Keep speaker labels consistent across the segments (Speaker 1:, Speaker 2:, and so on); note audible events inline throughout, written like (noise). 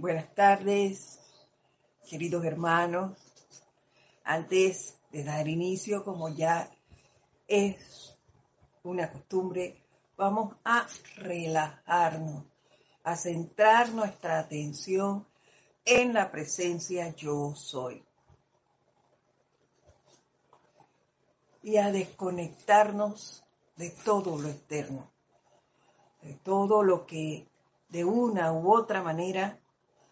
Speaker 1: Buenas tardes, queridos hermanos. Antes de dar inicio, como ya es una costumbre, vamos a relajarnos, a centrar nuestra atención en la presencia yo soy. Y a desconectarnos de todo lo externo, de todo lo que de una u otra manera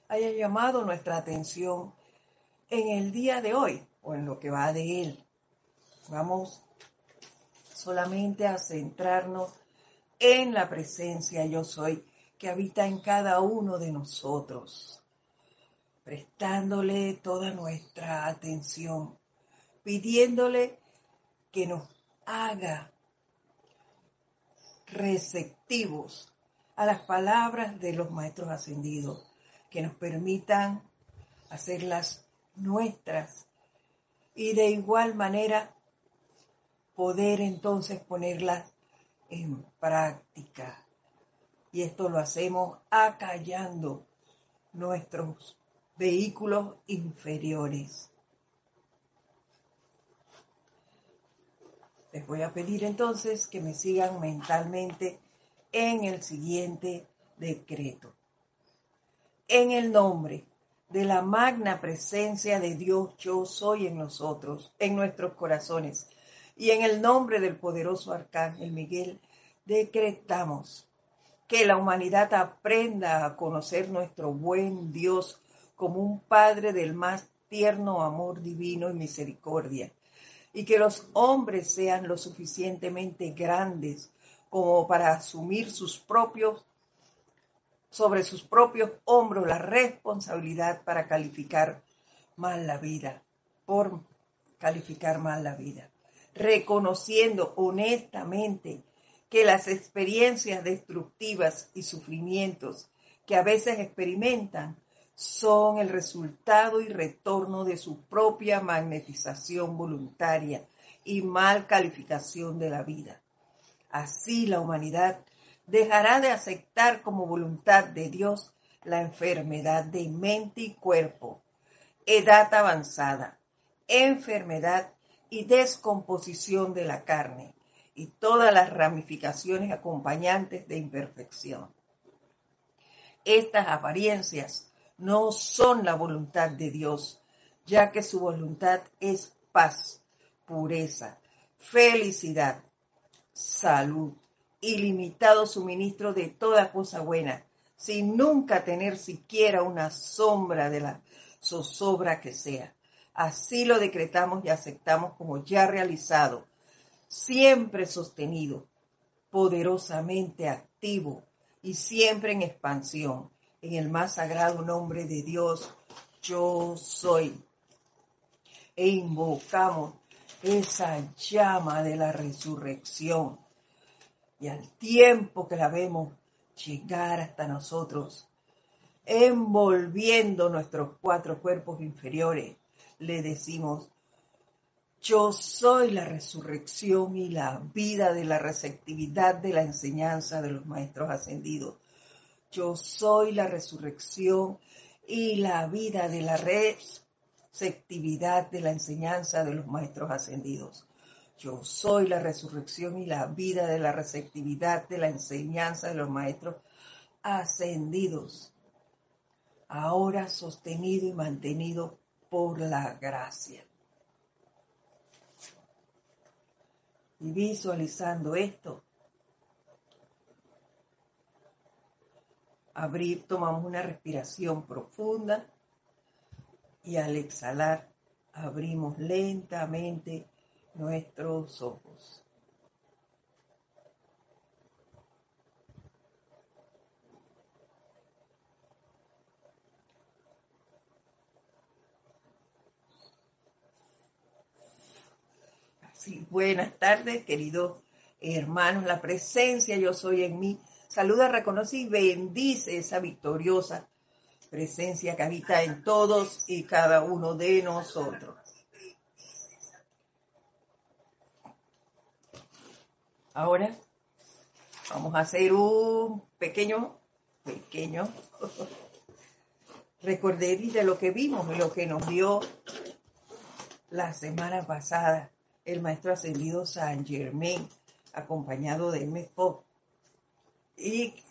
Speaker 1: haya llamado nuestra atención en el día de hoy o en lo que va de él. Vamos solamente a centrarnos en la presencia yo soy que habita en cada uno de nosotros, prestándole toda nuestra atención, pidiéndole que nos haga receptivos a las palabras de los maestros ascendidos, que nos permitan hacerlas nuestras y de igual manera poder entonces ponerlas en práctica. Y esto lo hacemos acallando nuestros vehículos inferiores. Les voy a pedir entonces que me sigan mentalmente en el siguiente decreto. En el nombre de la magna presencia de Dios yo soy en nosotros, en nuestros corazones, y en el nombre del poderoso Arcángel Miguel, decretamos que la humanidad aprenda a conocer nuestro buen Dios como un Padre del más tierno amor divino y misericordia, y que los hombres sean lo suficientemente grandes como para asumir sus propios sobre sus propios hombros la responsabilidad para calificar mal la vida, por calificar mal la vida, reconociendo honestamente que las experiencias destructivas y sufrimientos que a veces experimentan son el resultado y retorno de su propia magnetización voluntaria y mal calificación de la vida. Así la humanidad dejará de aceptar como voluntad de Dios la enfermedad de mente y cuerpo, edad avanzada, enfermedad y descomposición de la carne y todas las ramificaciones acompañantes de imperfección. Estas apariencias no son la voluntad de Dios, ya que su voluntad es paz, pureza, felicidad, salud, ilimitado suministro de toda cosa buena, sin nunca tener siquiera una sombra de la zozobra que sea. Así lo decretamos y aceptamos como ya realizado, siempre sostenido, poderosamente activo y siempre en expansión, en el más sagrado nombre de Dios, yo soy. E invocamos esa llama de la resurrección y al tiempo que la vemos llegar hasta nosotros, envolviendo nuestros cuatro cuerpos inferiores, le decimos, yo soy la resurrección y la vida de la receptividad de la enseñanza de los maestros ascendidos. Yo soy la resurrección y la vida de la receptividad de la enseñanza de los maestros ascendidos. Yo soy la resurrección y la vida de la receptividad de la enseñanza de los maestros ascendidos, ahora sostenido y mantenido por la gracia. Y visualizando esto, abrir, tomamos una respiración profunda y al exhalar abrimos lentamente nuestros ojos. Buenas tardes, queridos hermanos. La presencia yo soy en mí. Saluda, reconoce y bendice esa victoriosa presencia que habita en todos y cada uno de nosotros. Ahora vamos a hacer un pequeño, pequeño (laughs) recordé de lo que vimos, lo que nos dio la semana pasada el maestro ascendido San Germain, acompañado de M. Y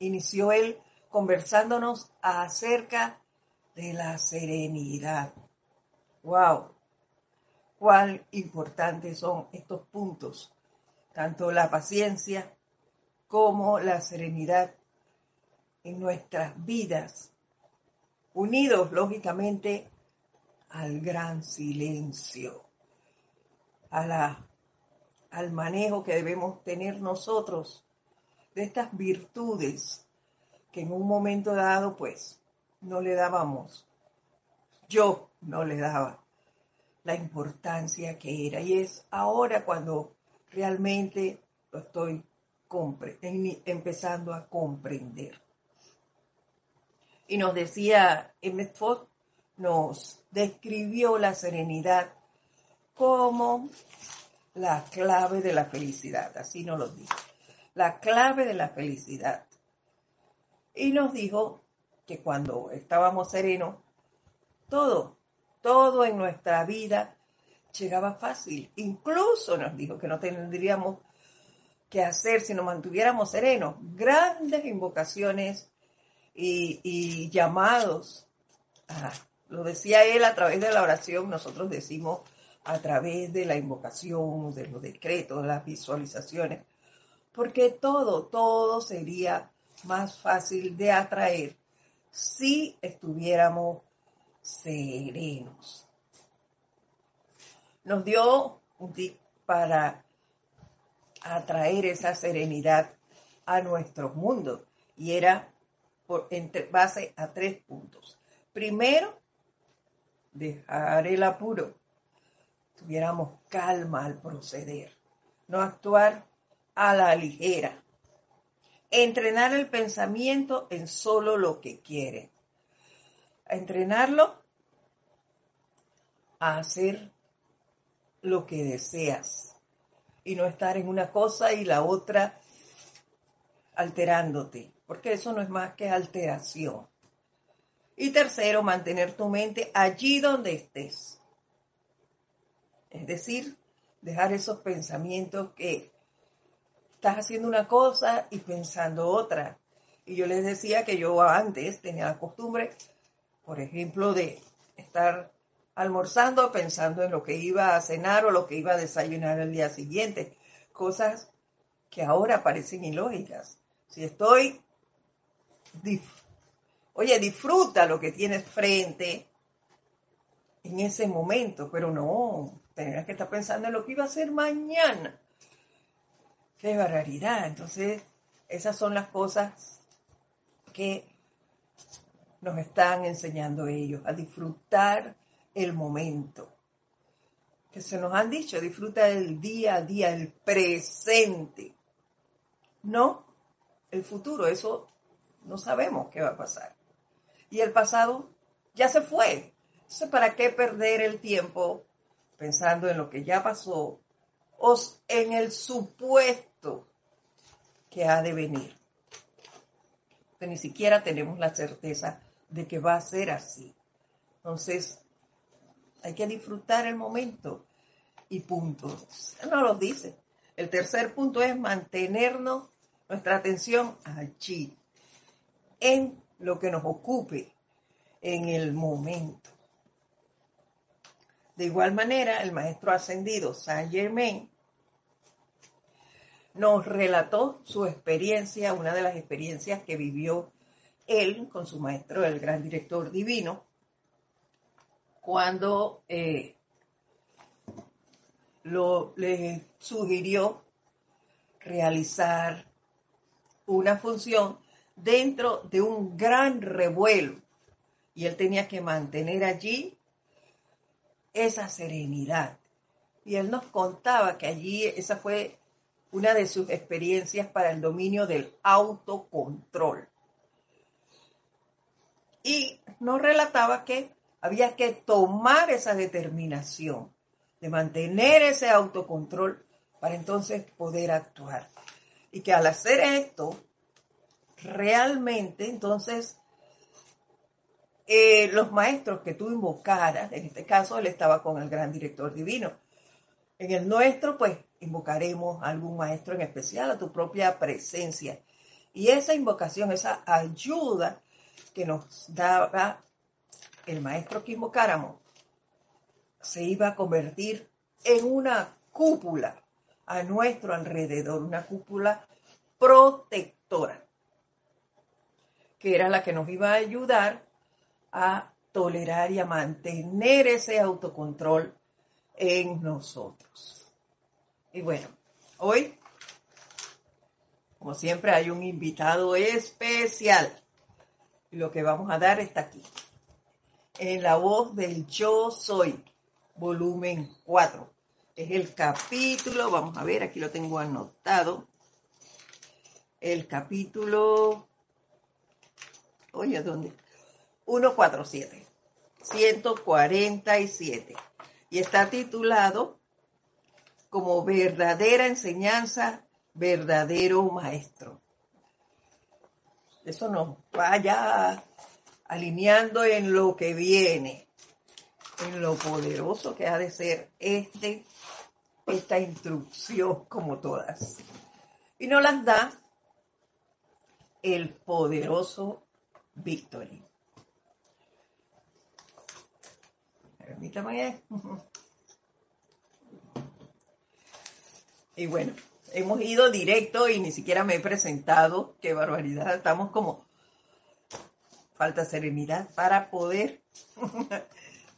Speaker 1: inició él conversándonos acerca de la serenidad. ¡Wow! Cuán importantes son estos puntos, tanto la paciencia como la serenidad en nuestras vidas, unidos lógicamente al gran silencio, a la, al manejo que debemos tener nosotros de estas virtudes que en un momento dado pues no le dábamos, yo no le daba la importancia que era. Y es ahora cuando realmente lo estoy empezando a comprender. Y nos decía Emmett Fox, nos describió la serenidad como la clave de la felicidad, así nos lo dijo, la clave de la felicidad. Y nos dijo que cuando estábamos serenos, todo, todo en nuestra vida llegaba fácil. Incluso nos dijo que no tendríamos que hacer si nos mantuviéramos serenos. Grandes invocaciones y, llamados. lo decía él a través de la oración, nosotros decimos a través de la invocación, de los decretos, las visualizaciones, porque todo, todo sería más fácil de atraer si estuviéramos serenos. Nos dio un tip para atraer esa serenidad a nuestro mundo y era por base a tres puntos. Primero, dejar el apuro, tuviéramos calma al proceder, no actuar a la ligera. Entrenar el pensamiento en solo lo que quiere. Entrenarlo a hacer lo que deseas y no estar en una cosa y la otra alterándote, porque eso no es más que alteración. Y tercero, mantener tu mente allí donde estés. Es decir, dejar esos pensamientos que estás haciendo una cosa y pensando otra. Y yo les decía que yo antes tenía la costumbre, por ejemplo, de estar almorzando pensando en lo que iba a cenar o lo que iba a desayunar el día siguiente. Cosas que ahora parecen ilógicas. Si estoy, oye, disfruta lo que tienes frente en ese momento, pero no, tendrás que estar pensando en lo que iba a hacer mañana. Qué barbaridad. Entonces, esas son las cosas que nos están enseñando ellos, a disfrutar el momento. Que se nos han dicho, disfruta del día a día, el presente. No el futuro, eso no sabemos qué va a pasar. Y el pasado ya se fue. Entonces, ¿para qué perder el tiempo pensando en lo que ya pasó o en el supuesto que ha de venir? Que ni siquiera tenemos la certeza de que va a ser así. Entonces, hay que disfrutar el momento y punto. No lo dice. El tercer punto es mantenernos nuestra atención allí, en lo que nos ocupe en el momento. De igual manera, el maestro ascendido Saint Germain nos relató su experiencia, una de las experiencias que vivió él con su maestro, el gran director divino, cuando eh, le sugirió realizar una función dentro de un gran revuelo y él tenía que mantener allí esa serenidad. Y él nos contaba que allí esa fue una de sus experiencias para el dominio del autocontrol. Y nos relataba que había que tomar esa determinación de mantener ese autocontrol para entonces poder actuar. Y que al hacer esto, realmente entonces eh, los maestros que tú invocaras, en este caso él estaba con el gran director divino. En el nuestro, pues invocaremos a algún maestro en especial, a tu propia presencia. Y esa invocación, esa ayuda que nos daba el maestro que invocáramos, se iba a convertir en una cúpula a nuestro alrededor, una cúpula protectora, que era la que nos iba a ayudar a tolerar y a mantener ese autocontrol en nosotros. Y bueno, hoy, como siempre, hay un invitado especial. Lo que vamos a dar está aquí. En la voz del Yo Soy, volumen 4. Es el capítulo, vamos a ver, aquí lo tengo anotado. El capítulo, oye, ¿dónde? 147, 147. Y está titulado como verdadera enseñanza, verdadero maestro. Eso nos vaya alineando en lo que viene, en lo poderoso que ha de ser este, esta instrucción como todas. Y nos las da el poderoso Victory. Permítame. Y bueno, hemos ido directo y ni siquiera me he presentado. Qué barbaridad. Estamos como falta serenidad para poder (laughs)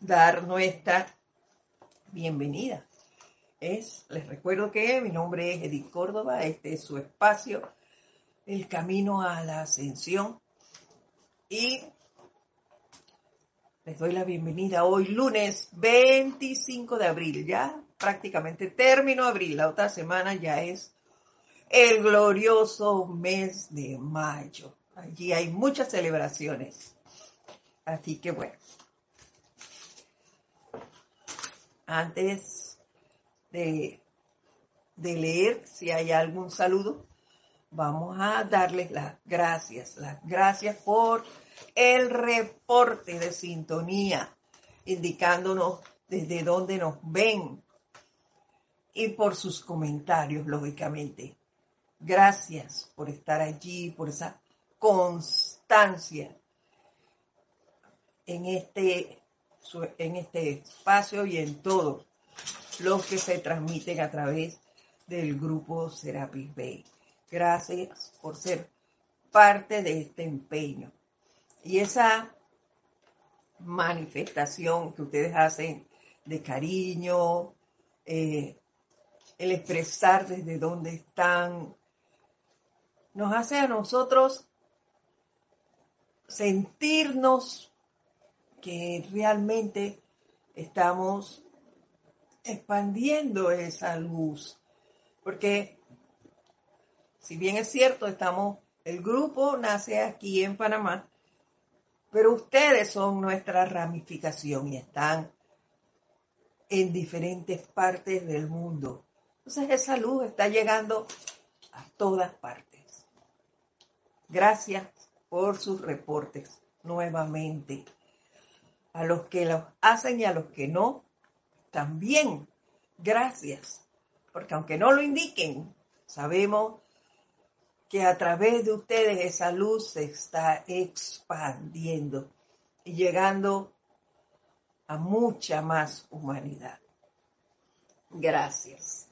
Speaker 1: dar nuestra bienvenida. Es, les recuerdo que mi nombre es Edith Córdoba, este es su espacio, El Camino a la Ascensión. Y les doy la bienvenida hoy lunes 25 de abril, ya prácticamente término abril, la otra semana ya es el glorioso mes de mayo. Allí hay muchas celebraciones. Así que bueno. Antes de, de leer, si hay algún saludo, vamos a darles las gracias. Las gracias por el reporte de sintonía, indicándonos desde dónde nos ven y por sus comentarios, lógicamente. Gracias por estar allí, por esa constancia en este, en este espacio y en todo lo que se transmiten a través del grupo Serapis Bay. Gracias por ser parte de este empeño. Y esa manifestación que ustedes hacen de cariño, eh, el expresar desde dónde están, nos hace a nosotros sentirnos que realmente estamos expandiendo esa luz. Porque si bien es cierto, estamos, el grupo nace aquí en Panamá, pero ustedes son nuestra ramificación y están en diferentes partes del mundo. Entonces esa luz está llegando a todas partes. Gracias por sus reportes nuevamente. A los que los hacen y a los que no, también gracias. Porque aunque no lo indiquen, sabemos que a través de ustedes esa luz se está expandiendo y llegando a mucha más humanidad. Gracias.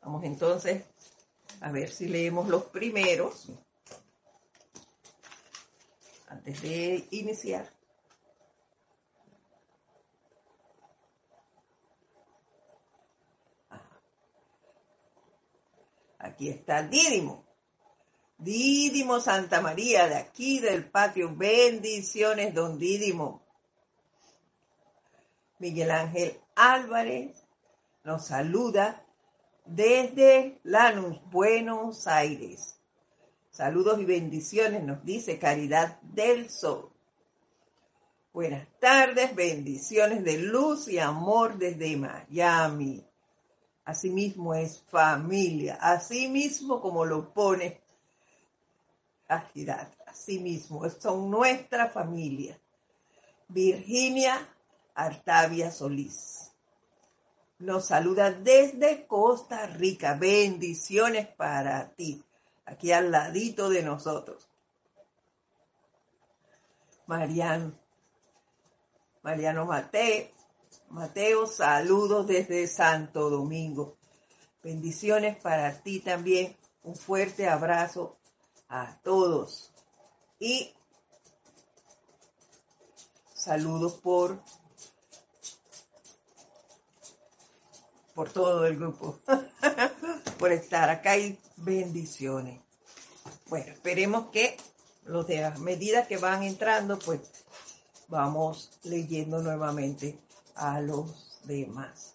Speaker 1: Vamos entonces a ver si leemos los primeros antes de iniciar. Aquí está Dídimo. Dídimo Santa María, de aquí del patio. Bendiciones, don Dídimo. Miguel Ángel Álvarez nos saluda desde Lanús, Buenos Aires. Saludos y bendiciones, nos dice Caridad del Sol. Buenas tardes, bendiciones de luz y amor desde Miami. Asimismo es familia, asimismo como lo pone Así mismo, son nuestra familia. Virginia Artavia Solís. Nos saluda desde Costa Rica. Bendiciones para ti, aquí al ladito de nosotros. Mariano, Mariano Mateo, Mateo, saludos desde Santo Domingo. Bendiciones para ti también. Un fuerte abrazo a todos. Y saludos por por todo el grupo, (laughs) por estar acá y bendiciones. Bueno, esperemos que los de las medidas que van entrando, pues vamos leyendo nuevamente a los demás.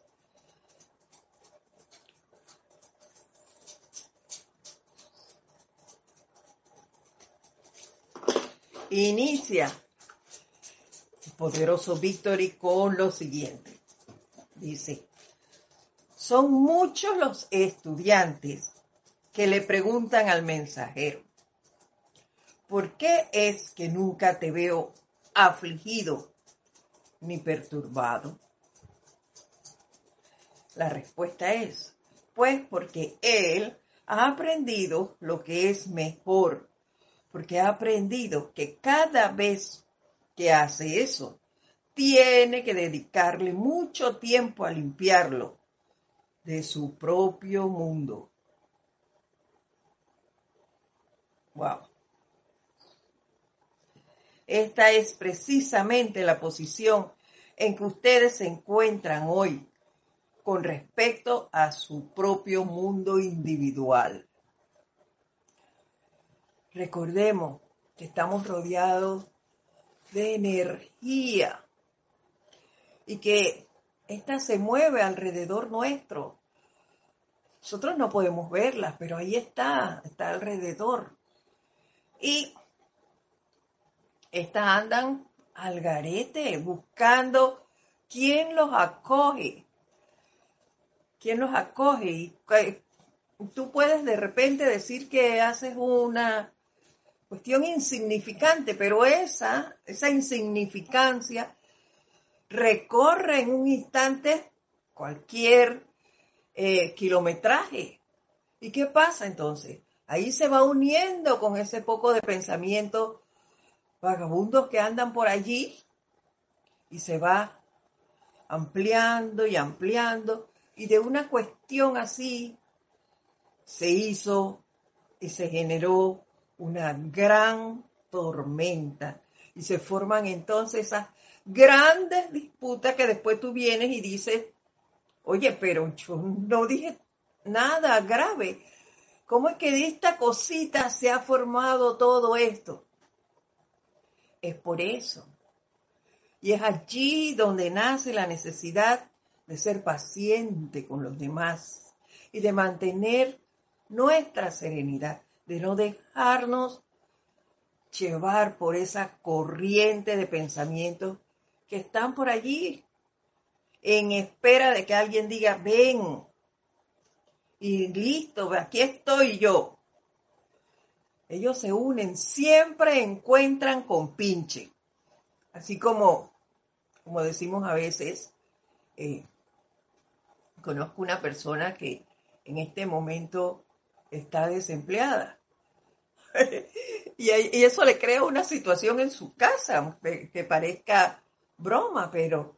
Speaker 1: Inicia el poderoso Victory con lo siguiente. Dice, son muchos los estudiantes que le preguntan al mensajero, ¿por qué es que nunca te veo afligido ni perturbado? La respuesta es, pues porque él ha aprendido lo que es mejor porque ha aprendido que cada vez que hace eso, tiene que dedicarle mucho tiempo a limpiarlo de su propio mundo. Wow. Esta es precisamente la posición en que ustedes se encuentran hoy con respecto a su propio mundo individual. Recordemos que estamos rodeados de energía y que esta se mueve alrededor nuestro. Nosotros no podemos verla, pero ahí está, está alrededor. Y estas andan al garete buscando quién los acoge. ¿Quién los acoge? Y tú puedes de repente decir que haces una cuestión insignificante, pero esa, esa insignificancia recorre en un instante cualquier eh, kilometraje. ¿Y qué pasa entonces? Ahí se va uniendo con ese poco de pensamiento. Vagabundos que andan por allí y se va ampliando y ampliando. Y de una cuestión así se hizo y se generó una gran tormenta. Y se forman entonces esas grandes disputas que después tú vienes y dices, oye, pero yo no dije nada grave. ¿Cómo es que de esta cosita se ha formado todo esto? Es por eso. Y es allí donde nace la necesidad de ser paciente con los demás y de mantener nuestra serenidad de no dejarnos llevar por esa corriente de pensamientos que están por allí en espera de que alguien diga, ven, y listo, aquí estoy yo. Ellos se unen, siempre encuentran con pinche. Así como, como decimos a veces, eh, conozco una persona que en este momento está desempleada. (laughs) y, eso le crea una situación en su casa que, parezca broma, pero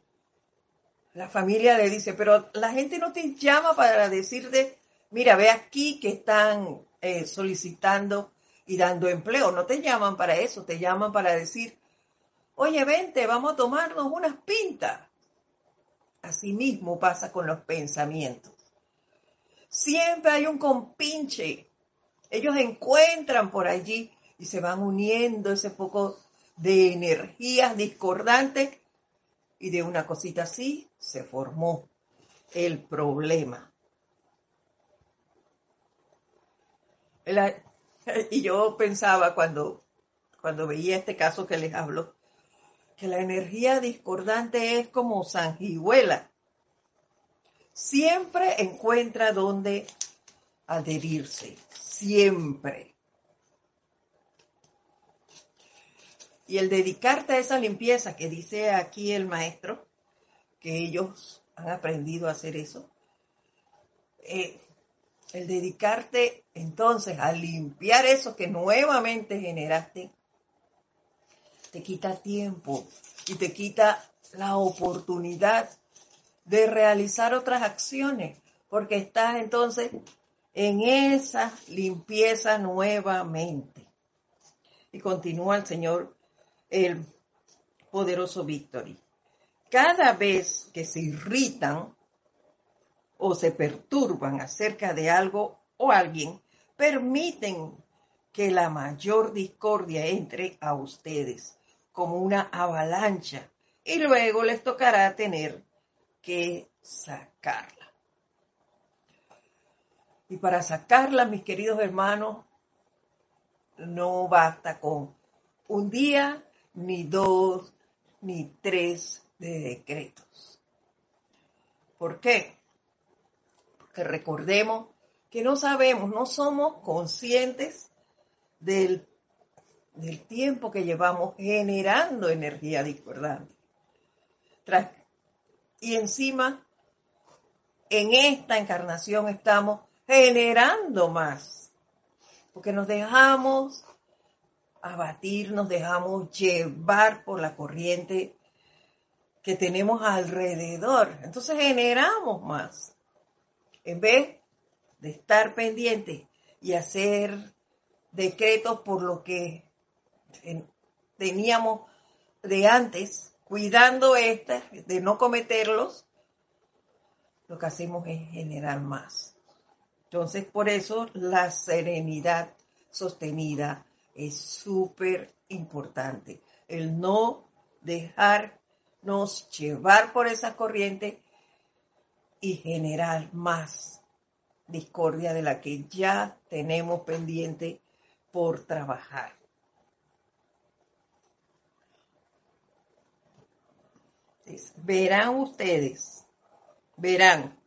Speaker 1: la familia le dice, pero la gente no te llama para decirte, mira, ve aquí que están eh, solicitando y dando empleo. No te llaman para eso, te llaman para decir, oye, vente, vamos a tomarnos unas pintas. Así mismo pasa con los pensamientos. Siempre hay un compinche. Ellos encuentran por allí y se van uniendo ese poco de energías discordantes y de una cosita así se formó el problema. (laughs) y yo pensaba cuando, cuando veía este caso que les hablo, que la energía discordante es como sanguijuela siempre encuentra donde adherirse, siempre. Y el dedicarte a esa limpieza que dice aquí el maestro, que ellos han aprendido a hacer eso, eh, el dedicarte entonces a limpiar eso que nuevamente generaste, te quita tiempo y te quita la oportunidad de realizar otras acciones, porque estás entonces en esa limpieza nuevamente. Y continúa el Señor el poderoso Victory. Cada vez que se irritan o se perturban acerca de algo o alguien, permiten que la mayor discordia entre a ustedes como una avalancha y luego les tocará tener que sacarla. Y para sacarla, mis queridos hermanos, no basta con un día ni dos, ni tres de decretos. ¿Por qué? Porque recordemos que no sabemos, no somos conscientes del, del tiempo que llevamos generando energía discordante. y encima, en esta encarnación estamos generando más, porque nos dejamos abatir, nos dejamos llevar por la corriente que tenemos alrededor. Entonces generamos más. En vez de estar pendiente y hacer decretos por lo que teníamos de antes, cuidando estas, de no cometerlos, lo que hacemos es generar más. Entonces, por eso la serenidad sostenida es súper importante. El no dejarnos llevar por esa corriente y generar más discordia de la que ya tenemos pendiente por trabajar. verán ustedes, verán,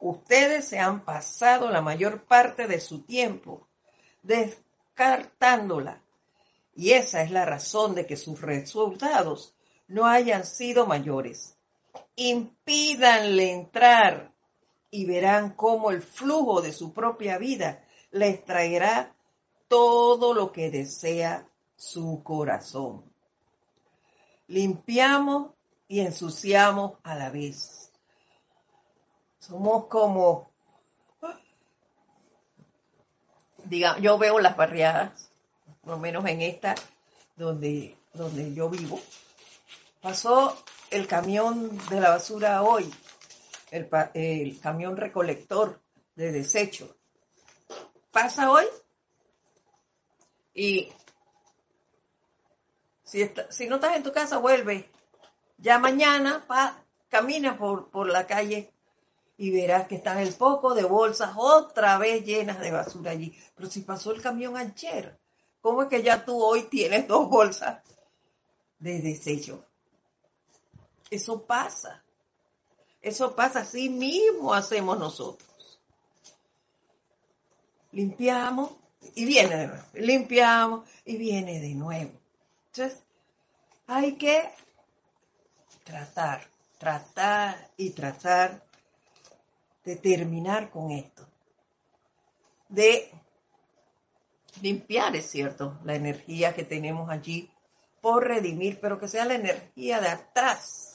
Speaker 1: ustedes se han pasado la mayor parte de su tiempo descartándola. Y esa es la razón de que sus resultados no hayan sido mayores. Impídanle entrar y verán cómo el flujo de su propia vida les traerá todo lo que desea su corazón. Limpiamos y ensuciamos a la vez. Somos como yo veo las barriadas, por lo menos en esta donde, donde yo vivo. Pasó el camión de la basura hoy, el, camión recolector de desecho. Pasa hoy y si, no estás en tu casa, vuelve. Ya mañana camina por, por la calle y verás que están el poco de bolsas otra vez llenas de basura allí. Pero si pasó el camión ayer, ¿cómo es que ya tú hoy tienes dos bolsas de desecho? Eso pasa. Eso pasa, así mismo hacemos nosotros. Limpiamos y viene de nuevo. Limpiamos y viene de nuevo. Entonces, hay que tratar, tratar y tratar de terminar con esto, de limpiar, es cierto, la energía que tenemos allí por redimir, pero que sea la energía de atrás,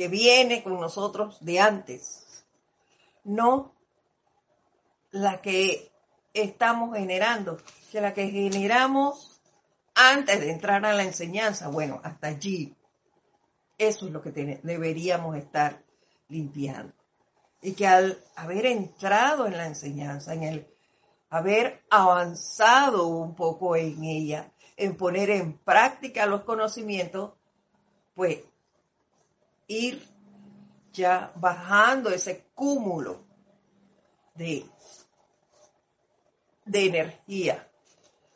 Speaker 1: que viene con nosotros de antes, no la que estamos generando, que la que generamos antes de entrar a la enseñanza, bueno, hasta allí. Eso es lo que deberíamos estar limpiando y que al haber entrado en la enseñanza, en el haber avanzado un poco en ella, en poner en práctica los conocimientos, pues ir ya bajando ese cúmulo de, de energía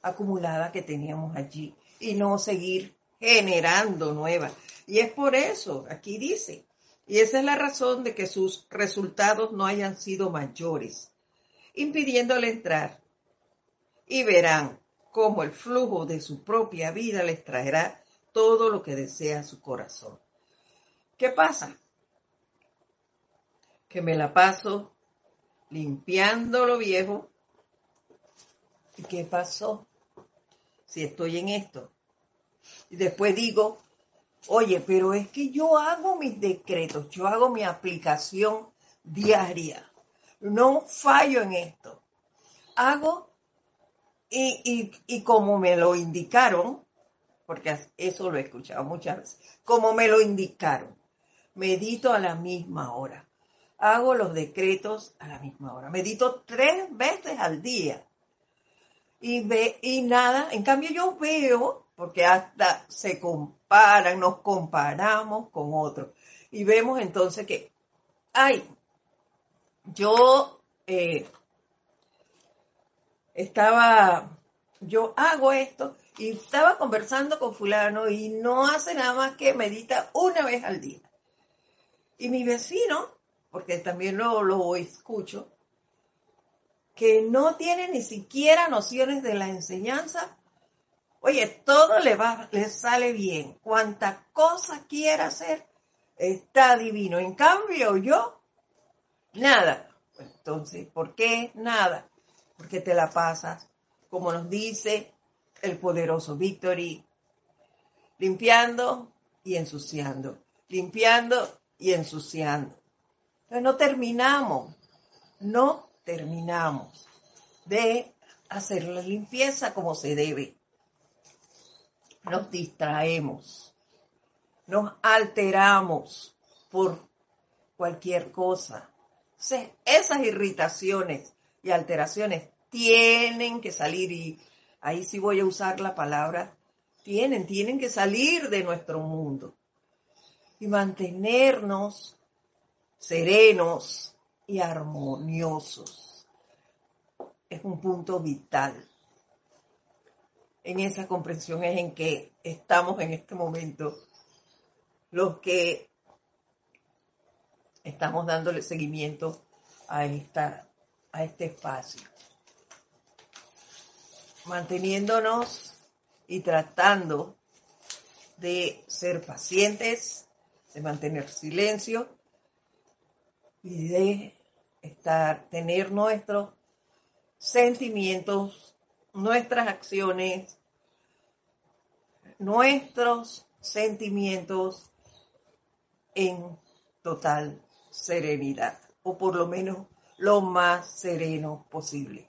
Speaker 1: acumulada que teníamos allí y no seguir generando nuevas. Y es por eso, aquí dice, y esa es la razón de que sus resultados no hayan sido mayores, impidiéndole entrar. Y verán como el flujo de su propia vida les traerá todo lo que desea su corazón. ¿Qué pasa? Que me la paso limpiando lo viejo. ¿Y qué pasó? Si estoy en esto. Y después digo, oye, pero es que yo hago mis decretos, yo hago mi aplicación diaria. No fallo en esto. Hago y, y, como me lo indicaron, porque eso lo he escuchado muchas veces, como me lo indicaron, medito a la misma hora, hago los decretos a la misma hora, medito tres veces al día. Y, ve, y nada, en cambio yo veo, porque hasta se comparan, nos comparamos con otros. Y vemos entonces que, ay, yo eh, estaba, yo hago esto y estaba conversando con fulano y no hace nada más que medita una vez al día. Y mi vecino, porque también lo, lo escucho, que no tiene ni siquiera nociones de la enseñanza, oye, todo le va, le sale bien. Cuanta cosa quiera hacer, está divino. En cambio, yo, nada. Entonces, ¿por qué nada? porque te la pasas, como nos dice el poderoso Victory, limpiando y ensuciando, limpiando y ensuciando. Entonces no terminamos, no terminamos de hacer la limpieza como se debe. Nos distraemos, nos alteramos por cualquier cosa. Esas irritaciones y alteraciones tienen que salir y ahí sí voy a usar la palabra tienen, tienen que salir de nuestro mundo y mantenernos serenos y armoniosos. Es un punto vital. En esa comprensión es en que estamos en este momento los que estamos dándole seguimiento a esta a este espacio, manteniéndonos y tratando de ser pacientes, de mantener silencio y de estar, tener nuestros sentimientos, nuestras acciones, nuestros sentimientos en total serenidad, o por lo menos lo más sereno posible.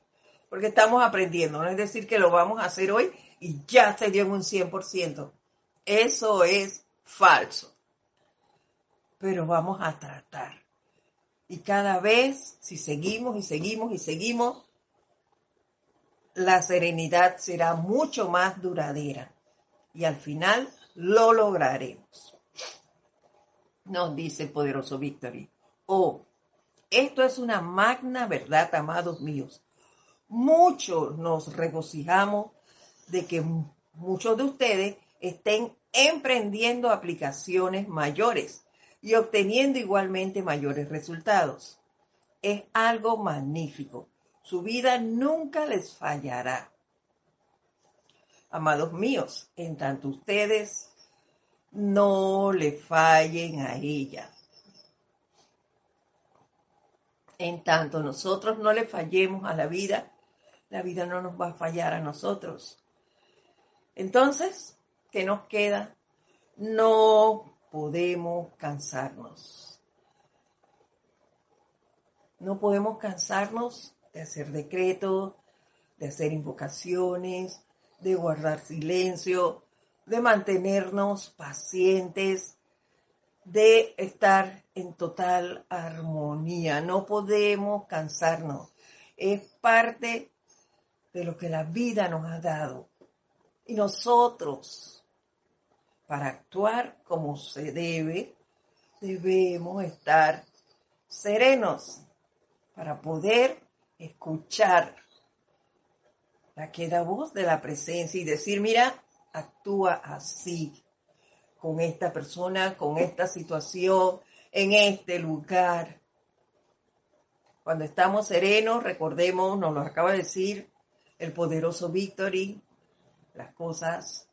Speaker 1: Porque estamos aprendiendo, no es decir que lo vamos a hacer hoy y ya se dio en un 100%. Eso es falso. Pero vamos a tratar. Y cada vez, si seguimos y seguimos y seguimos, la serenidad será mucho más duradera. Y al final lo lograremos. Nos dice el poderoso Victory. Oh, esto es una magna verdad, amados míos. Muchos nos regocijamos de que muchos de ustedes estén emprendiendo aplicaciones mayores y obteniendo igualmente mayores resultados. Es algo magnífico. Su vida nunca les fallará. Amados míos, en tanto ustedes no le fallen a ella. En tanto nosotros no le fallemos a la vida, la vida no nos va a fallar a nosotros. Entonces, ¿qué nos queda? No podemos cansarnos. No podemos cansarnos de hacer decretos, de hacer invocaciones, de guardar silencio, de mantenernos pacientes, de estar en total armonía. No podemos cansarnos. Es parte de lo que la vida nos ha dado. Y nosotros, para actuar como se debe, debemos estar serenos para poder escuchar la queda voz de la presencia y decir, mira, actúa así, con esta persona, con esta situación, en este lugar. Cuando estamos serenos, recordemos, nos lo acaba de decir el poderoso Victory, las cosas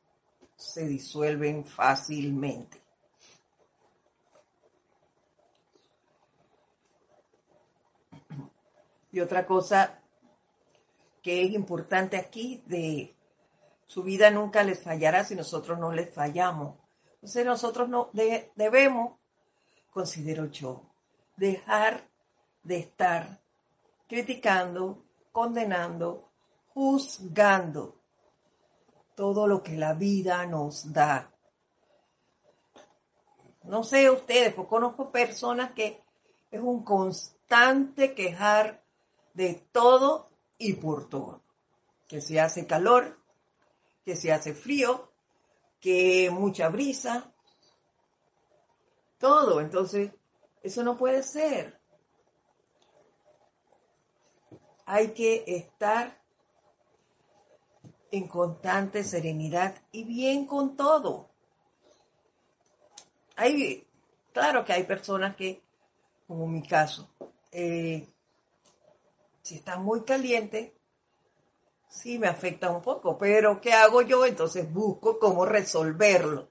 Speaker 1: se disuelven fácilmente. Y otra cosa que es importante aquí, de su vida nunca les fallará si nosotros no les fallamos. Entonces nosotros no debemos, considero yo, dejar de estar criticando, condenando, juzgando todo lo que la vida nos da. No sé ustedes, pues conozco personas que es un constante quejar de todo y por todo. Que se hace calor, que se hace frío, que mucha brisa, todo. Entonces, eso no puede ser. Hay que estar en constante serenidad y bien con todo. Hay, claro que hay personas que, como mi caso, eh, si está muy caliente, sí me afecta un poco, pero ¿qué hago yo? Entonces busco cómo resolverlo.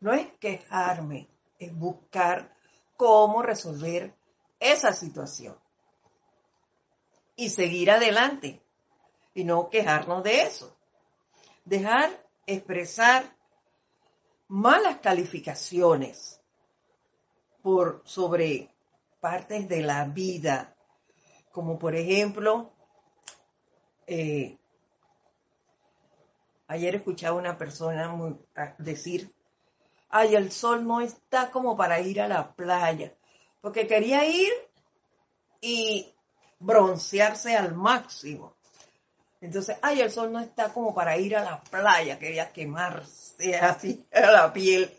Speaker 1: No es quejarme, es buscar cómo resolver esa situación y seguir adelante y no quejarnos de eso. Dejar expresar malas calificaciones por sobre partes de la vida, como por ejemplo, eh, ayer escuchaba una persona decir, ay, el sol no está como para ir a la playa, porque quería ir y broncearse al máximo. Entonces, ay, el sol no está como para ir a la playa, quería quemarse así (laughs) a la piel.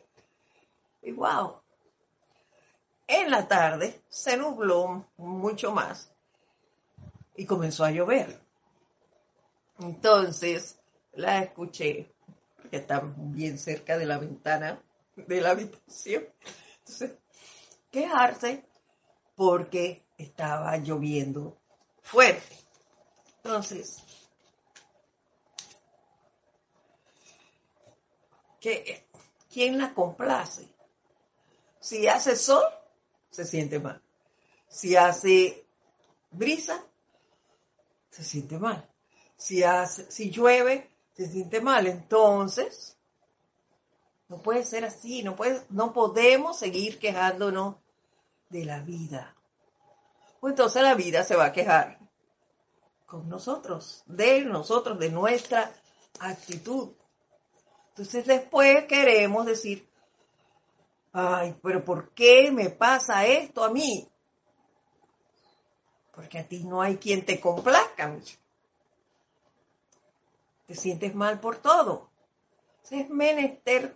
Speaker 1: Y wow. En la tarde se nubló mucho más y comenzó a llover. Entonces la escuché, que está bien cerca de la ventana de la habitación. Entonces, quejarse porque estaba lloviendo fuerte. Entonces, ¿quién la complace? Si hace sol, se siente mal. Si hace brisa, se siente mal. Si, hace, si llueve, se siente mal. Entonces, no puede ser así, no, puede, no podemos seguir quejándonos de la vida. Pues entonces la vida se va a quejar con nosotros, de nosotros, de nuestra actitud. Entonces después queremos decir, ay, pero ¿por qué me pasa esto a mí? Porque a ti no hay quien te complazca. Te sientes mal por todo. es menester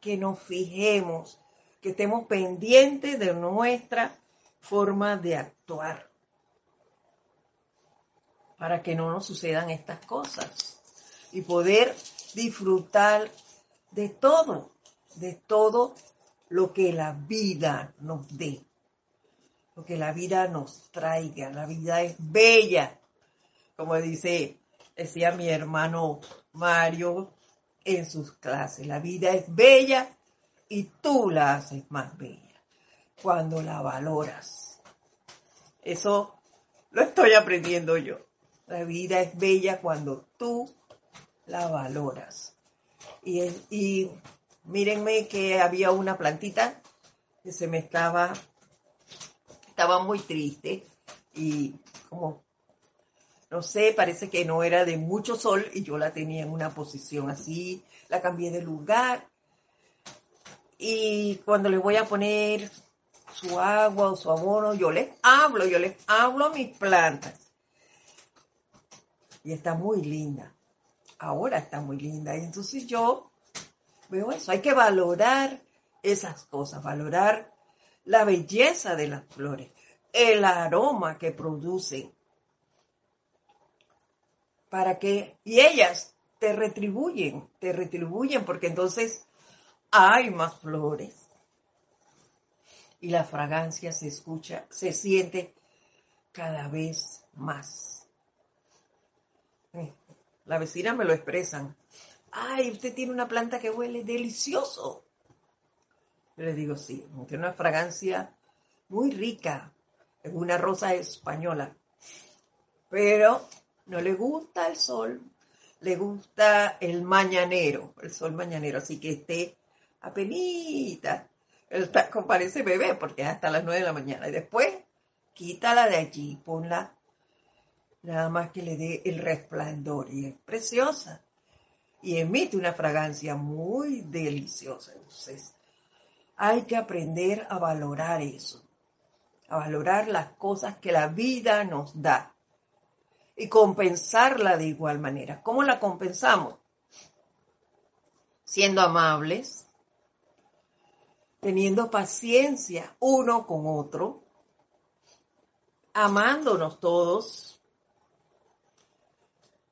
Speaker 1: que nos fijemos, que estemos pendientes de nuestra forma de actuar para que no nos sucedan estas cosas y poder disfrutar de todo, de todo lo que la vida nos dé, lo que la vida nos traiga. La vida es bella, como dice, decía mi hermano Mario en sus clases. La vida es bella y tú la haces más bella cuando la valoras. Eso lo estoy aprendiendo yo. La vida es bella cuando tú la valoras. Y, mírenme que había una plantita que se me estaba, estaba muy triste y como, no sé, parece que no era de mucho sol y yo la tenía en una posición así, la cambié de lugar y cuando le voy a poner su agua o su abono, yo les hablo, yo les hablo a mis plantas. Y está muy linda ahora está muy linda. Y entonces yo veo eso, hay que valorar esas cosas, valorar la belleza de las flores, el aroma que producen, para que, y ellas te retribuyen, te retribuyen, porque entonces hay más flores. Y la fragancia se escucha, se siente cada vez más. La vecina me lo expresan. Ay, usted tiene una planta que huele delicioso. Yo le digo, sí, tiene una fragancia muy rica. Es una rosa española. Pero no le gusta el sol, le gusta el mañanero, el sol mañanero. Así que esté apenita. El taco parece bebé porque es hasta las nueve de la mañana. Y después quítala de allí, ponla nada más que le dé el resplandor. Y es preciosa. Y emite una fragancia muy deliciosa. Entonces, hay que aprender a valorar eso. A valorar las cosas que la vida nos da. Y compensarla de igual manera. ¿Cómo la compensamos? Siendo amables, teniendo paciencia uno con otro, amándonos todos,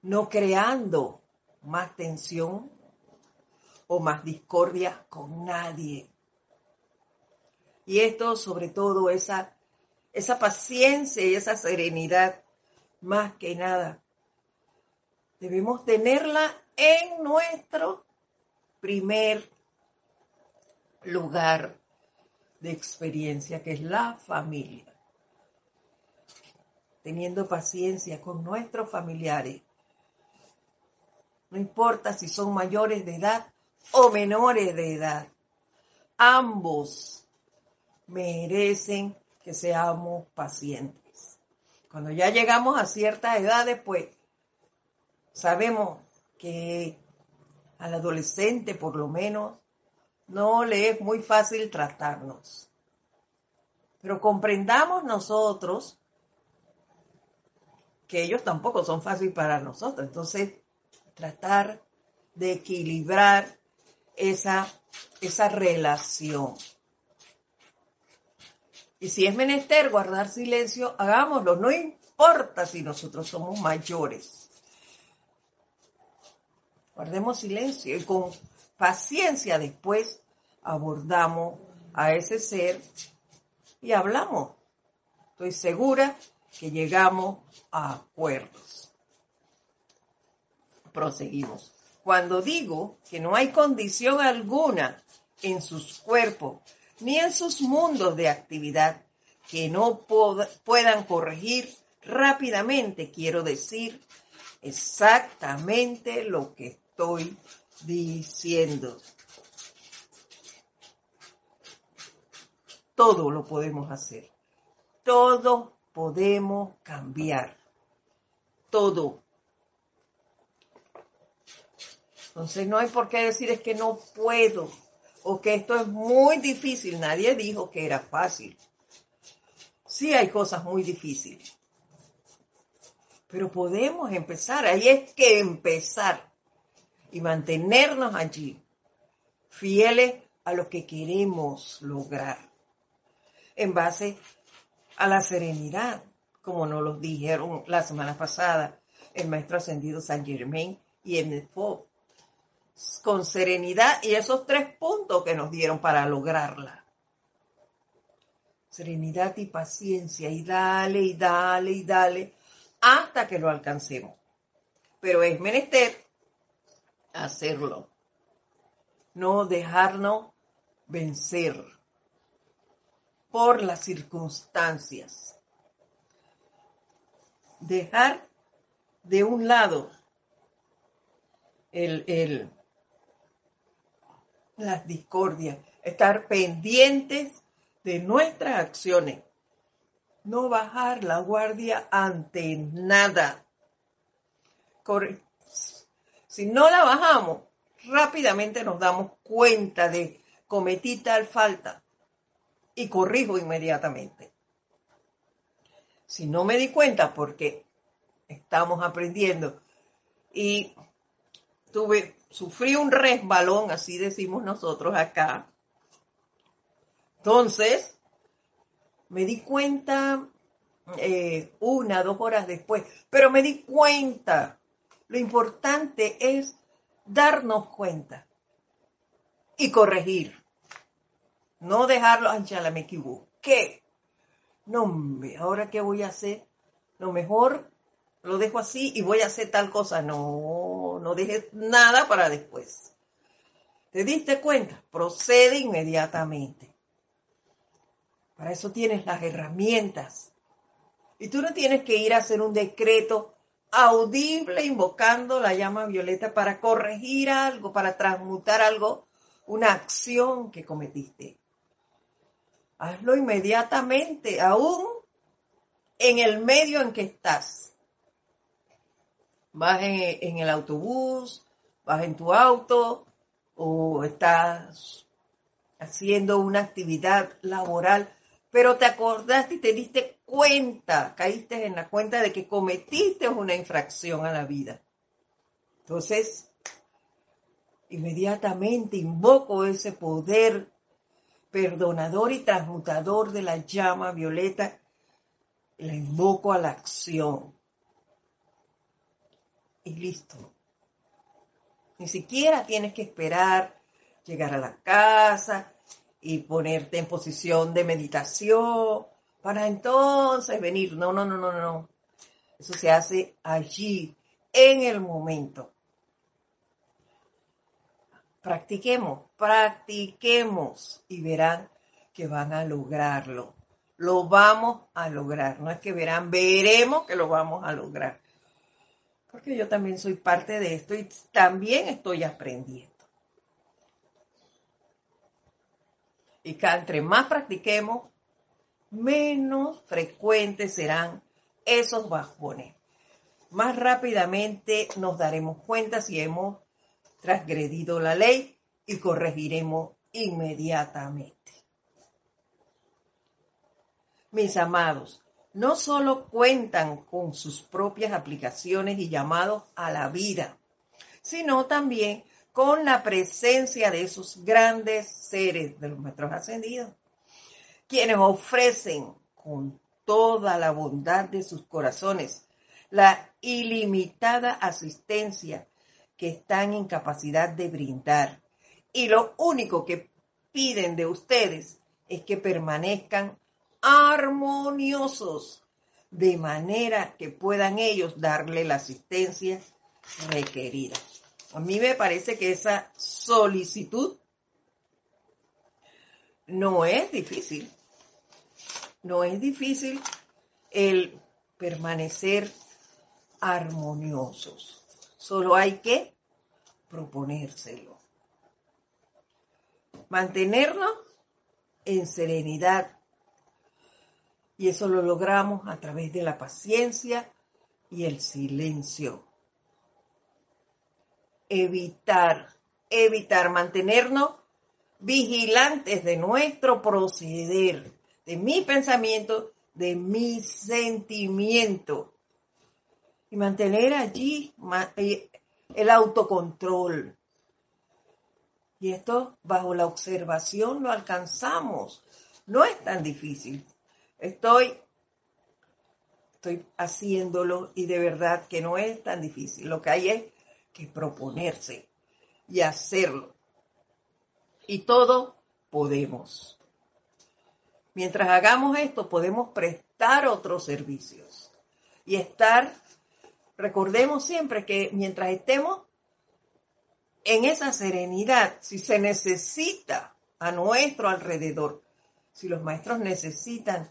Speaker 1: no creando más tensión o más discordia con nadie. Y esto, sobre todo, esa, esa paciencia y esa serenidad, más que nada, debemos tenerla en nuestro primer lugar de experiencia, que es la familia. Teniendo paciencia con nuestros familiares, no importa si son mayores de edad o menores de edad. Ambos merecen que seamos pacientes. Cuando ya llegamos a ciertas edades, pues sabemos que al adolescente por lo menos no le es muy fácil tratarnos. Pero comprendamos nosotros que ellos tampoco son fáciles para nosotros. Entonces, tratar de equilibrar esa, esa relación. Y si es menester guardar silencio, hagámoslo. No importa si nosotros somos mayores. Guardemos silencio y con paciencia después abordamos a ese ser y hablamos. Estoy segura que llegamos a acuerdos proseguimos. Cuando digo que no hay condición alguna en sus cuerpos ni en sus mundos de actividad que no puedan corregir rápidamente, quiero decir exactamente lo que estoy diciendo. Todo lo podemos hacer. Todo podemos cambiar. Todo. Entonces no hay por qué decir es que no puedo o que esto es muy difícil. Nadie dijo que era fácil. Sí hay cosas muy difíciles. Pero podemos empezar. Ahí es que empezar y mantenernos allí, fieles a lo que queremos lograr, en base a la serenidad, como nos lo dijeron la semana pasada el maestro ascendido San Germain y el con serenidad y esos tres puntos que nos dieron para lograrla. Serenidad y paciencia y dale y dale y dale hasta que lo alcancemos. Pero es menester hacerlo, no dejarnos vencer por las circunstancias. Dejar de un lado el, el, las discordias, estar pendientes de nuestras acciones, no bajar la guardia ante nada. Si no la bajamos, rápidamente nos damos cuenta de cometí tal falta y corrijo inmediatamente. Si no me di cuenta porque estamos aprendiendo y tuve sufrí un resbalón, así decimos nosotros acá. Entonces, me di cuenta eh, una, dos horas después, pero me di cuenta. Lo importante es darnos cuenta y corregir. No dejarlo, anchala, me equivoqué. No, ahora qué voy a hacer. Lo mejor lo dejo así y voy a hacer tal cosa. No, no dejes nada para después. ¿Te diste cuenta? Procede inmediatamente. Para eso tienes las herramientas. Y tú no tienes que ir a hacer un decreto audible invocando la llama violeta para corregir algo, para transmutar algo, una acción que cometiste. Hazlo inmediatamente, aún en el medio en que estás. Vas en, el autobús, vas en tu auto o estás haciendo una actividad laboral, pero te acordaste y te diste cuenta, caíste en la cuenta de que cometiste una infracción a la vida. Entonces, inmediatamente invoco ese poder perdonador y transmutador de la llama violeta, la invoco a la acción. Y listo. Ni siquiera tienes que esperar llegar a la casa y ponerte en posición de meditación para entonces venir. No, no, no, no, no. Eso se hace allí, en el momento. Practiquemos, practiquemos y verán que van a lograrlo. Lo vamos a lograr. No es que verán, veremos que lo vamos a lograr. Porque yo también soy parte de esto y también estoy aprendiendo. Y que entre más practiquemos, menos frecuentes serán esos bajones. Más rápidamente nos daremos cuenta si hemos transgredido la ley y corregiremos inmediatamente. Mis amados, no solo cuentan con sus propias aplicaciones y llamados a la vida, sino también con la presencia de esos grandes seres de los maestros ascendidos quienes ofrecen con toda la bondad de sus corazones la ilimitada asistencia que están en capacidad de brindar. Y lo único que piden de ustedes es que permanezcan armoniosos, de manera que puedan ellos darle la asistencia requerida. A mí me parece que esa solicitud no es difícil no es difícil el permanecer armoniosos. Solo hay que proponérselo. Mantenernos en serenidad. Y eso lo logramos a través de la paciencia y el silencio. Evitar, evitar mantenernos vigilantes de nuestro proceder de mi pensamiento, de mi sentimiento. Y mantener allí eh, el autocontrol. Y esto bajo la observación lo alcanzamos. No es tan difícil. Estoy, estoy haciéndolo y de verdad que no es tan difícil. Lo que hay es que proponerse y hacerlo. Y todo podemos. Mientras hagamos esto, podemos prestar otros servicios y estar, recordemos siempre que mientras estemos en esa serenidad, si se necesita a nuestro alrededor, si los maestros necesitan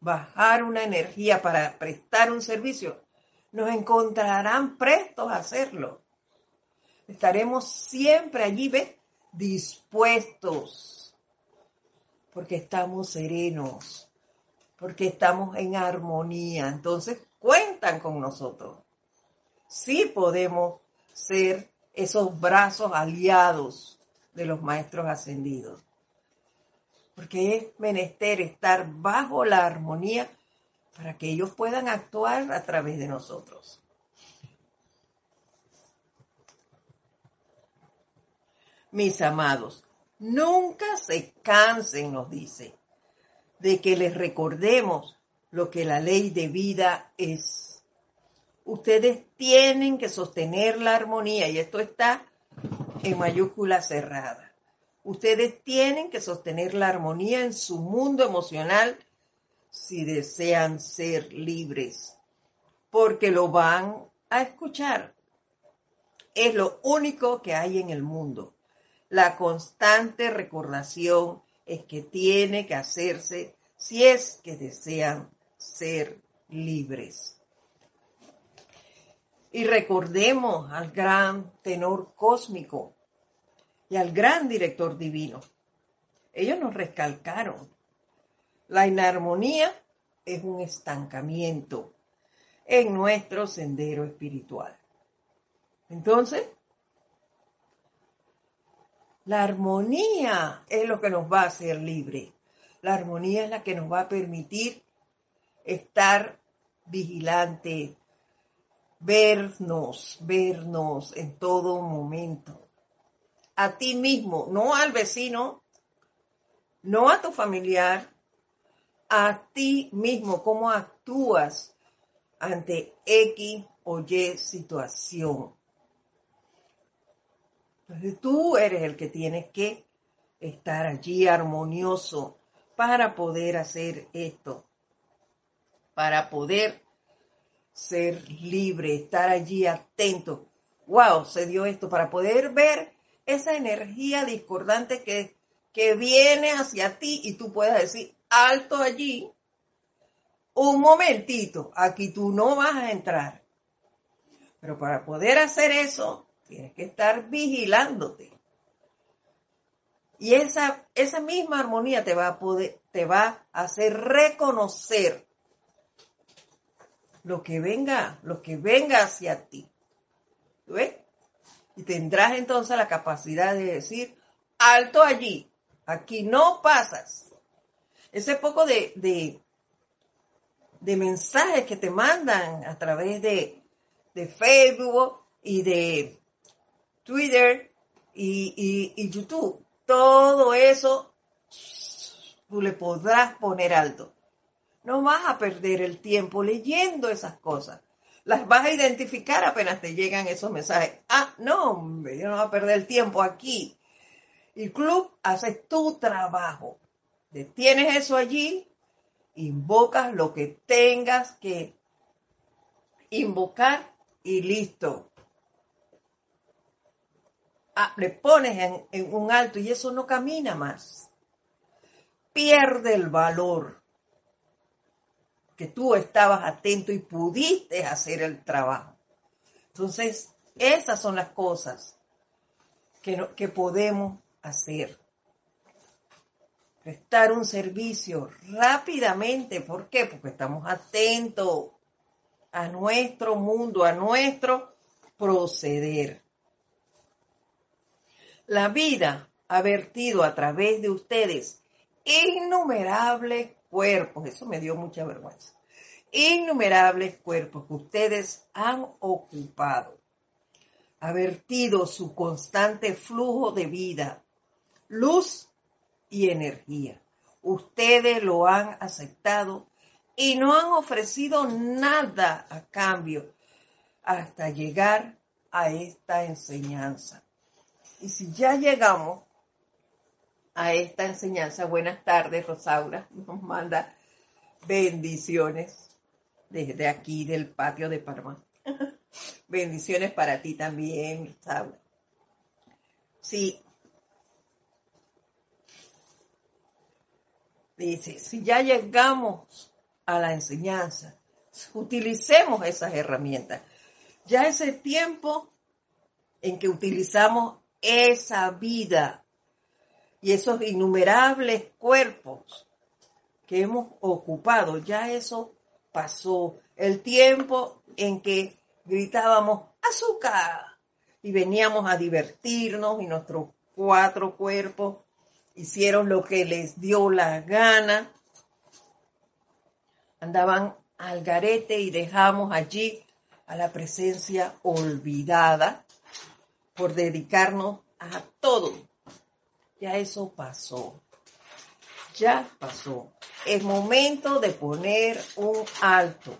Speaker 1: bajar una energía para prestar un servicio, nos encontrarán prestos a hacerlo. Estaremos siempre allí, ¿ves? Dispuestos porque estamos serenos, porque estamos en armonía. Entonces, cuentan con nosotros. Sí podemos ser esos brazos aliados de los maestros ascendidos. Porque es menester estar bajo la armonía para que ellos puedan actuar a través de nosotros. Mis amados, Nunca se cansen, nos dice, de que les recordemos lo que la ley de vida es. Ustedes tienen que sostener la armonía y esto está en mayúscula cerrada. Ustedes tienen que sostener la armonía en su mundo emocional si desean ser libres. porque lo van a escuchar. Es lo único que hay en el mundo. La constante recordación es que tiene que hacerse si es que desean ser libres. Y recordemos al gran tenor cósmico y al gran director divino. Ellos nos recalcaron. La inarmonía es un estancamiento en nuestro sendero espiritual. Entonces, la armonía es lo que nos va a hacer libre. La armonía es la que nos va a permitir estar vigilante, vernos, vernos en todo momento. A ti mismo, no al vecino, no a tu familiar, a ti mismo, cómo actúas ante X o Y situación. Entonces tú eres el que tienes que estar allí armonioso para poder hacer esto, para poder ser libre, estar allí atento. Wow, se dio esto para poder ver esa energía discordante que, que viene hacia ti y tú puedas decir alto allí. Un momentito, aquí tú no vas a entrar. Pero para poder hacer eso, Tienes que estar vigilándote. Y esa, esa misma armonía te va a poder, te va a hacer reconocer lo que venga, lo que venga hacia ti. ¿Ves? Y tendrás entonces la capacidad de decir, alto allí, aquí no pasas. Ese poco de, de, mensajes que te mandan a través de, de Facebook y de Twitter y, YouTube. Todo eso tú le podrás poner alto. No vas a perder el tiempo leyendo esas cosas. Las vas a identificar apenas te llegan esos mensajes. Ah, no, hombre, yo no voy a perder tiempo aquí. Y club, haces tu trabajo. Detienes eso allí, invocas lo que tengas que invocar y listo. Ah, le pones en, un alto y eso no camina más. Pierde el valor que tú estabas atento y pudiste hacer el trabajo. Entonces, esas son las cosas que, que podemos hacer. Prestar un servicio rápidamente. ¿Por qué? Porque estamos atentos a nuestro mundo, a nuestro proceder. La vida ha vertido a través de ustedes innumerables cuerpos, eso me dio mucha vergüenza, innumerables cuerpos que ustedes han ocupado. Ha vertido su constante flujo de vida, luz y energía. Ustedes lo han aceptado y no han ofrecido nada a cambio hasta llegar a esta enseñanza. Y si ya llegamos a esta enseñanza, buenas tardes, Rosaura, nos manda bendiciones desde aquí del patio de Panamá. bendiciones para ti también, Rosaura. Sí. Dice, si ya llegamos a la enseñanza, utilicemos esas herramientas. Ya ese tiempo en que utilizamos esa vida y esos innumerables cuerpos que hemos ocupado, ya eso pasó. El tiempo en que gritábamos azúcar y veníamos a divertirnos y nuestros cuatro cuerpos hicieron lo que les dio la gana. Andaban al garete y dejamos allí a la presencia olvidada por dedicarnos a todo. Ya eso pasó. Ya pasó. Es momento de poner un alto.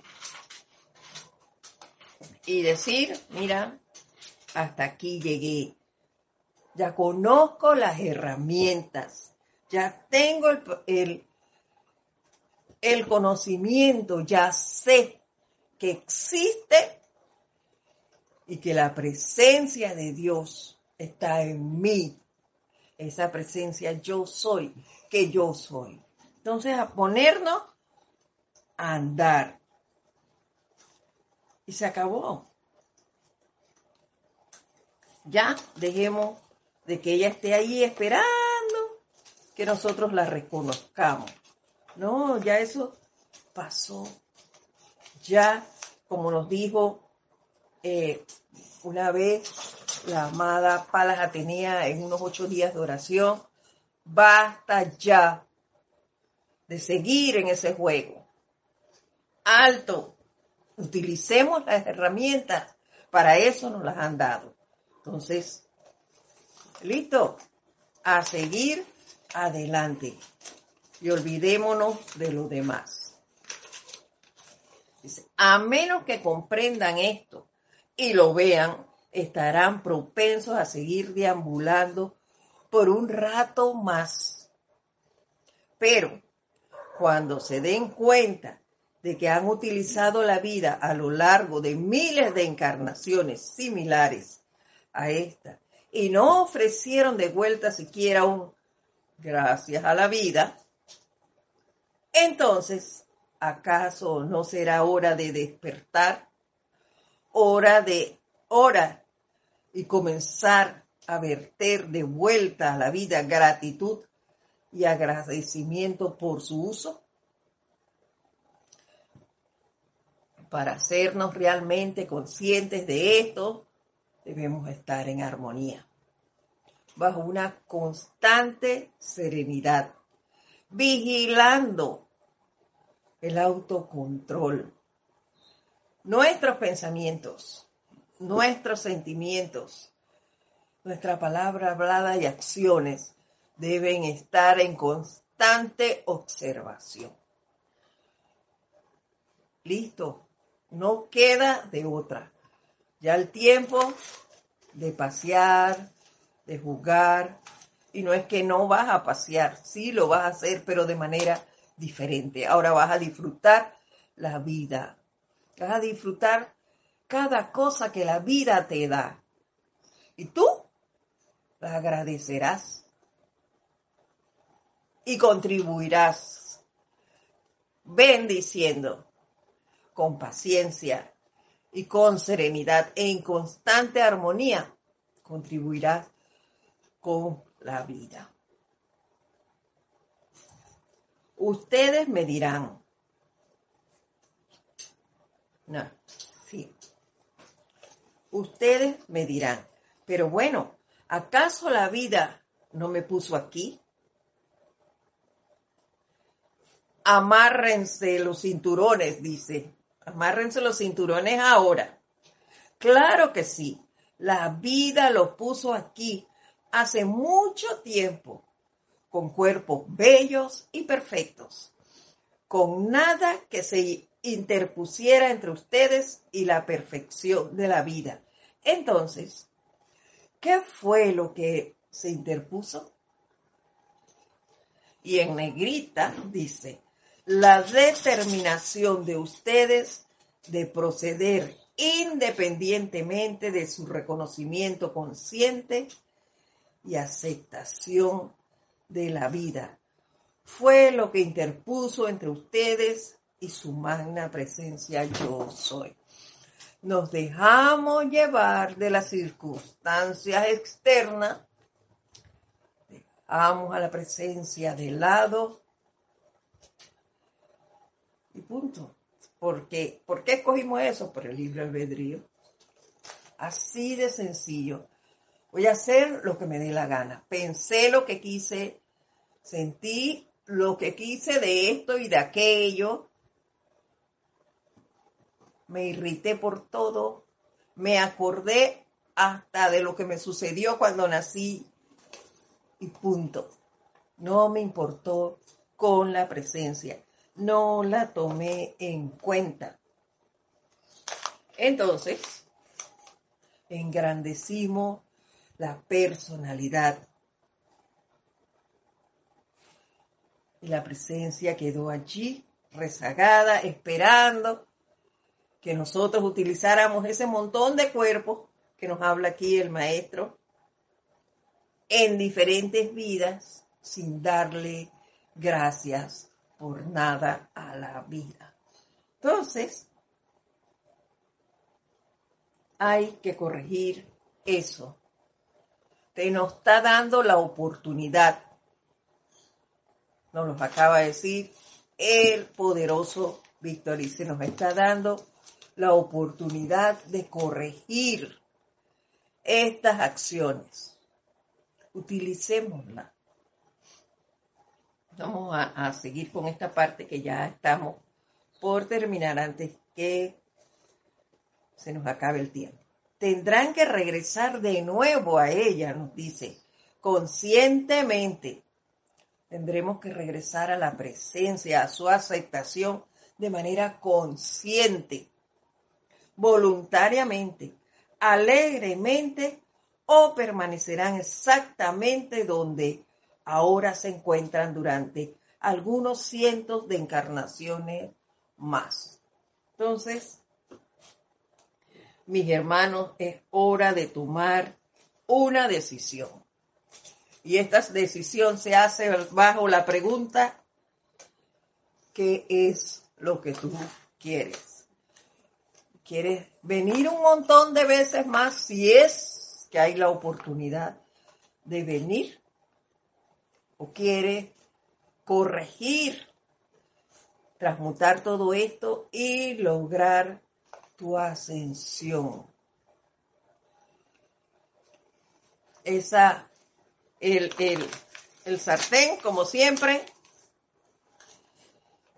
Speaker 1: Y decir, mira, hasta aquí llegué. Ya conozco las herramientas. Ya tengo el, el, conocimiento. Ya sé que existe y que la presencia de Dios está en mí. Esa presencia yo soy, que yo soy. Entonces, a ponernos a andar. Y se acabó. Ya dejemos de que ella esté ahí esperando que nosotros la reconozcamos. No, ya eso pasó. Ya, como nos dijo eh, una vez la amada Palas Atenea en unos ocho días de oración, basta ya de seguir en ese juego. Alto, utilicemos las herramientas, para eso nos las han dado. Entonces, listo, a seguir adelante y olvidémonos de lo demás. a menos que comprendan esto y lo vean, estarán propensos a seguir deambulando por un rato más. Pero cuando se den cuenta de que han utilizado la vida a lo largo de miles de encarnaciones similares a esta y no ofrecieron de vuelta siquiera un gracias a la vida, entonces, ¿acaso no será hora de despertar? Hora de hora y comenzar a verter de vuelta a la vida gratitud y agradecimiento por su uso? Para hacernos realmente conscientes de esto, debemos estar en armonía, bajo una constante serenidad vigilando el autocontrol. Nuestros pensamientos, nuestros sentimientos, nuestra palabra hablada y acciones deben estar en constante observación. Listo, no queda de otra. Ya el tiempo de pasear, de jugar, y no es que no vas a pasear, sí lo vas a hacer, pero de manera diferente. Ahora vas a disfrutar la vida. Vas a disfrutar cada cosa que la vida te da. Y tú la agradecerás. Y contribuirás bendiciendo con paciencia y con serenidad e en constante armonía. Contribuirás con la vida. Ustedes me dirán, no, ustedes me dirán, pero bueno, ¿acaso la vida no me puso aquí? Amárrense los cinturones, dice. Amárrense los cinturones ahora. Claro que sí, la vida lo puso aquí hace mucho tiempo, con cuerpos bellos y perfectos, con nada que se interpusiera entre ustedes y la perfección de la vida. Entonces, ¿qué fue lo que se interpuso? Y en negrita dice, la determinación de ustedes de proceder independientemente de su reconocimiento consciente y aceptación de la vida. Fue lo que interpuso entre ustedes y su magna presencia yo soy. Nos dejamos llevar de las circunstancias externas, dejamos a la presencia de lado y punto. ¿Por qué? ¿Por qué escogimos eso? Por el libre albedrío. Así de sencillo. Voy a hacer lo que me dé la gana. Pensé lo que quise, sentí lo que quise de esto y de aquello. Me irrité por todo. Me acordé hasta de lo que me sucedió cuando nací y punto. No me importó con la presencia. No la tomé en cuenta. Entonces, engrandecimos la personalidad. Y la presencia quedó allí, rezagada, esperando que nosotros utilizáramos ese montón de cuerpos que nos habla aquí el maestro en diferentes vidas sin darle gracias por nada a la vida. Entonces, hay que corregir eso. Te nos está dando la oportunidad. Nos lo acaba de decir el poderoso Víctor y se nos está dando la oportunidad de corregir estas acciones. Utilicémosla. Vamos a, a, seguir con esta parte que ya estamos por terminar antes que se nos acabe el tiempo. Tendrán que regresar de nuevo a ella, nos dice, conscientemente. Tendremos que regresar a la presencia, a su aceptación de manera consciente, voluntariamente, alegremente o permanecerán exactamente donde ahora se encuentran durante algunos cientos de encarnaciones más. Entonces, mis hermanos, es hora de tomar una decisión. Y esta decisión se hace bajo la pregunta, ¿qué es lo que tú quieres? ¿Quieres venir un montón de veces más si es que hay la oportunidad de venir? ¿O quieres corregir, transmutar todo esto y lograr tu ascensión. Esa, el, el, el sartén, como siempre,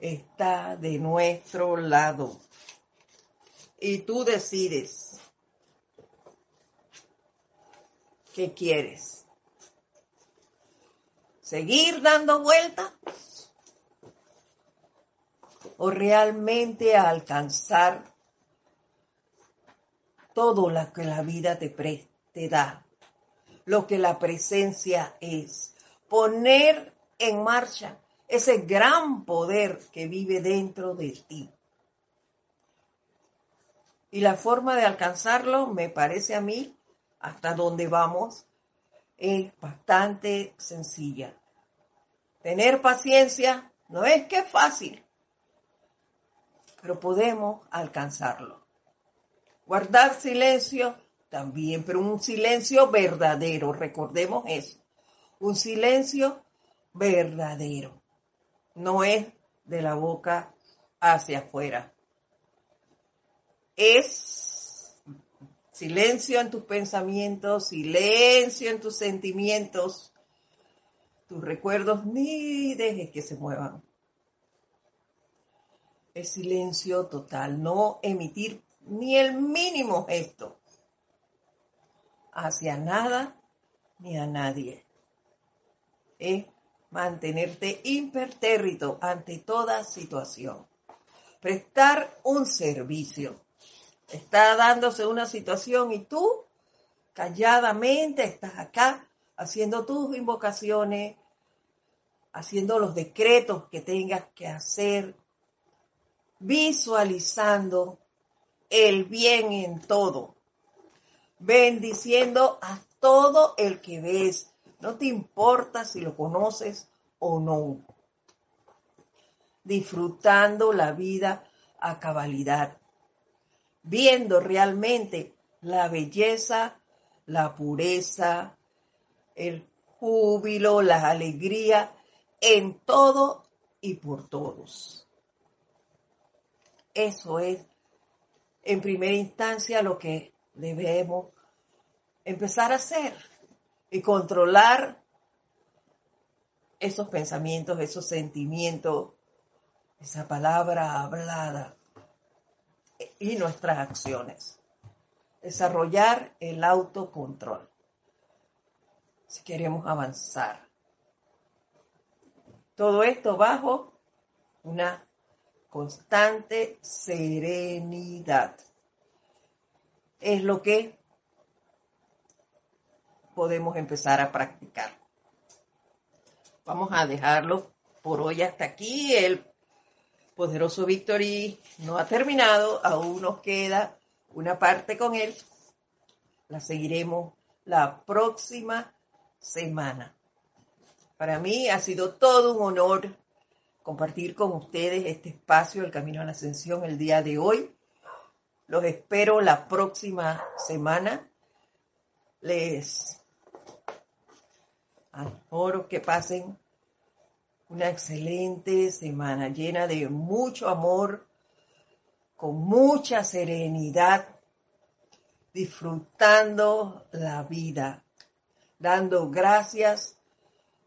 Speaker 1: está de nuestro lado. Y tú decides qué quieres. ¿Seguir dando vueltas? ¿O realmente alcanzar todo lo que la vida te, da, lo que la presencia es. Poner en marcha ese gran poder que vive dentro de ti. Y la forma de alcanzarlo, me parece a mí, hasta donde vamos, es bastante sencilla. Tener paciencia no es que es fácil, pero podemos alcanzarlo. Guardar silencio también, pero un silencio verdadero, recordemos eso. Un silencio verdadero. No es de la boca hacia afuera. Es silencio en tus pensamientos, silencio en tus sentimientos. Tus recuerdos ni dejes que se muevan. Es silencio total, no emitir ni el mínimo gesto hacia nada ni a nadie. Es mantenerte impertérrito ante toda situación. Prestar un servicio. Está dándose una situación y tú calladamente estás acá haciendo tus invocaciones, haciendo los decretos que tengas que hacer, visualizando el bien en todo, bendiciendo a todo el que ves. No te importa si lo conoces o no. Disfrutando la vida a cabalidad, viendo realmente la belleza, la pureza, el júbilo, la alegría en todo y por todos. Eso es en primera instancia lo que debemos empezar a hacer y controlar esos pensamientos, esos sentimientos, esa palabra hablada y nuestras acciones. Desarrollar el autocontrol si queremos avanzar. Todo esto bajo una constante serenidad. Es lo que podemos empezar a practicar. Vamos a dejarlo por hoy hasta aquí. El Poderoso Victory no ha terminado, aún nos queda una parte con él. La seguiremos la próxima semana. Para mí ha sido todo un honor compartir con ustedes este espacio, el Camino a la Ascensión, el día de hoy. Los espero la próxima semana. Les adoro que pasen una excelente semana llena de mucho amor, con mucha serenidad, disfrutando la vida, dando gracias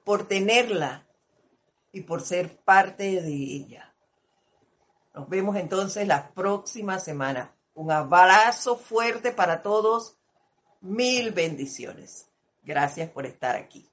Speaker 1: por tenerla y por ser parte de ella. Nos vemos entonces la próxima semana. Un abrazo fuerte para todos. Mil bendiciones. Gracias por estar aquí.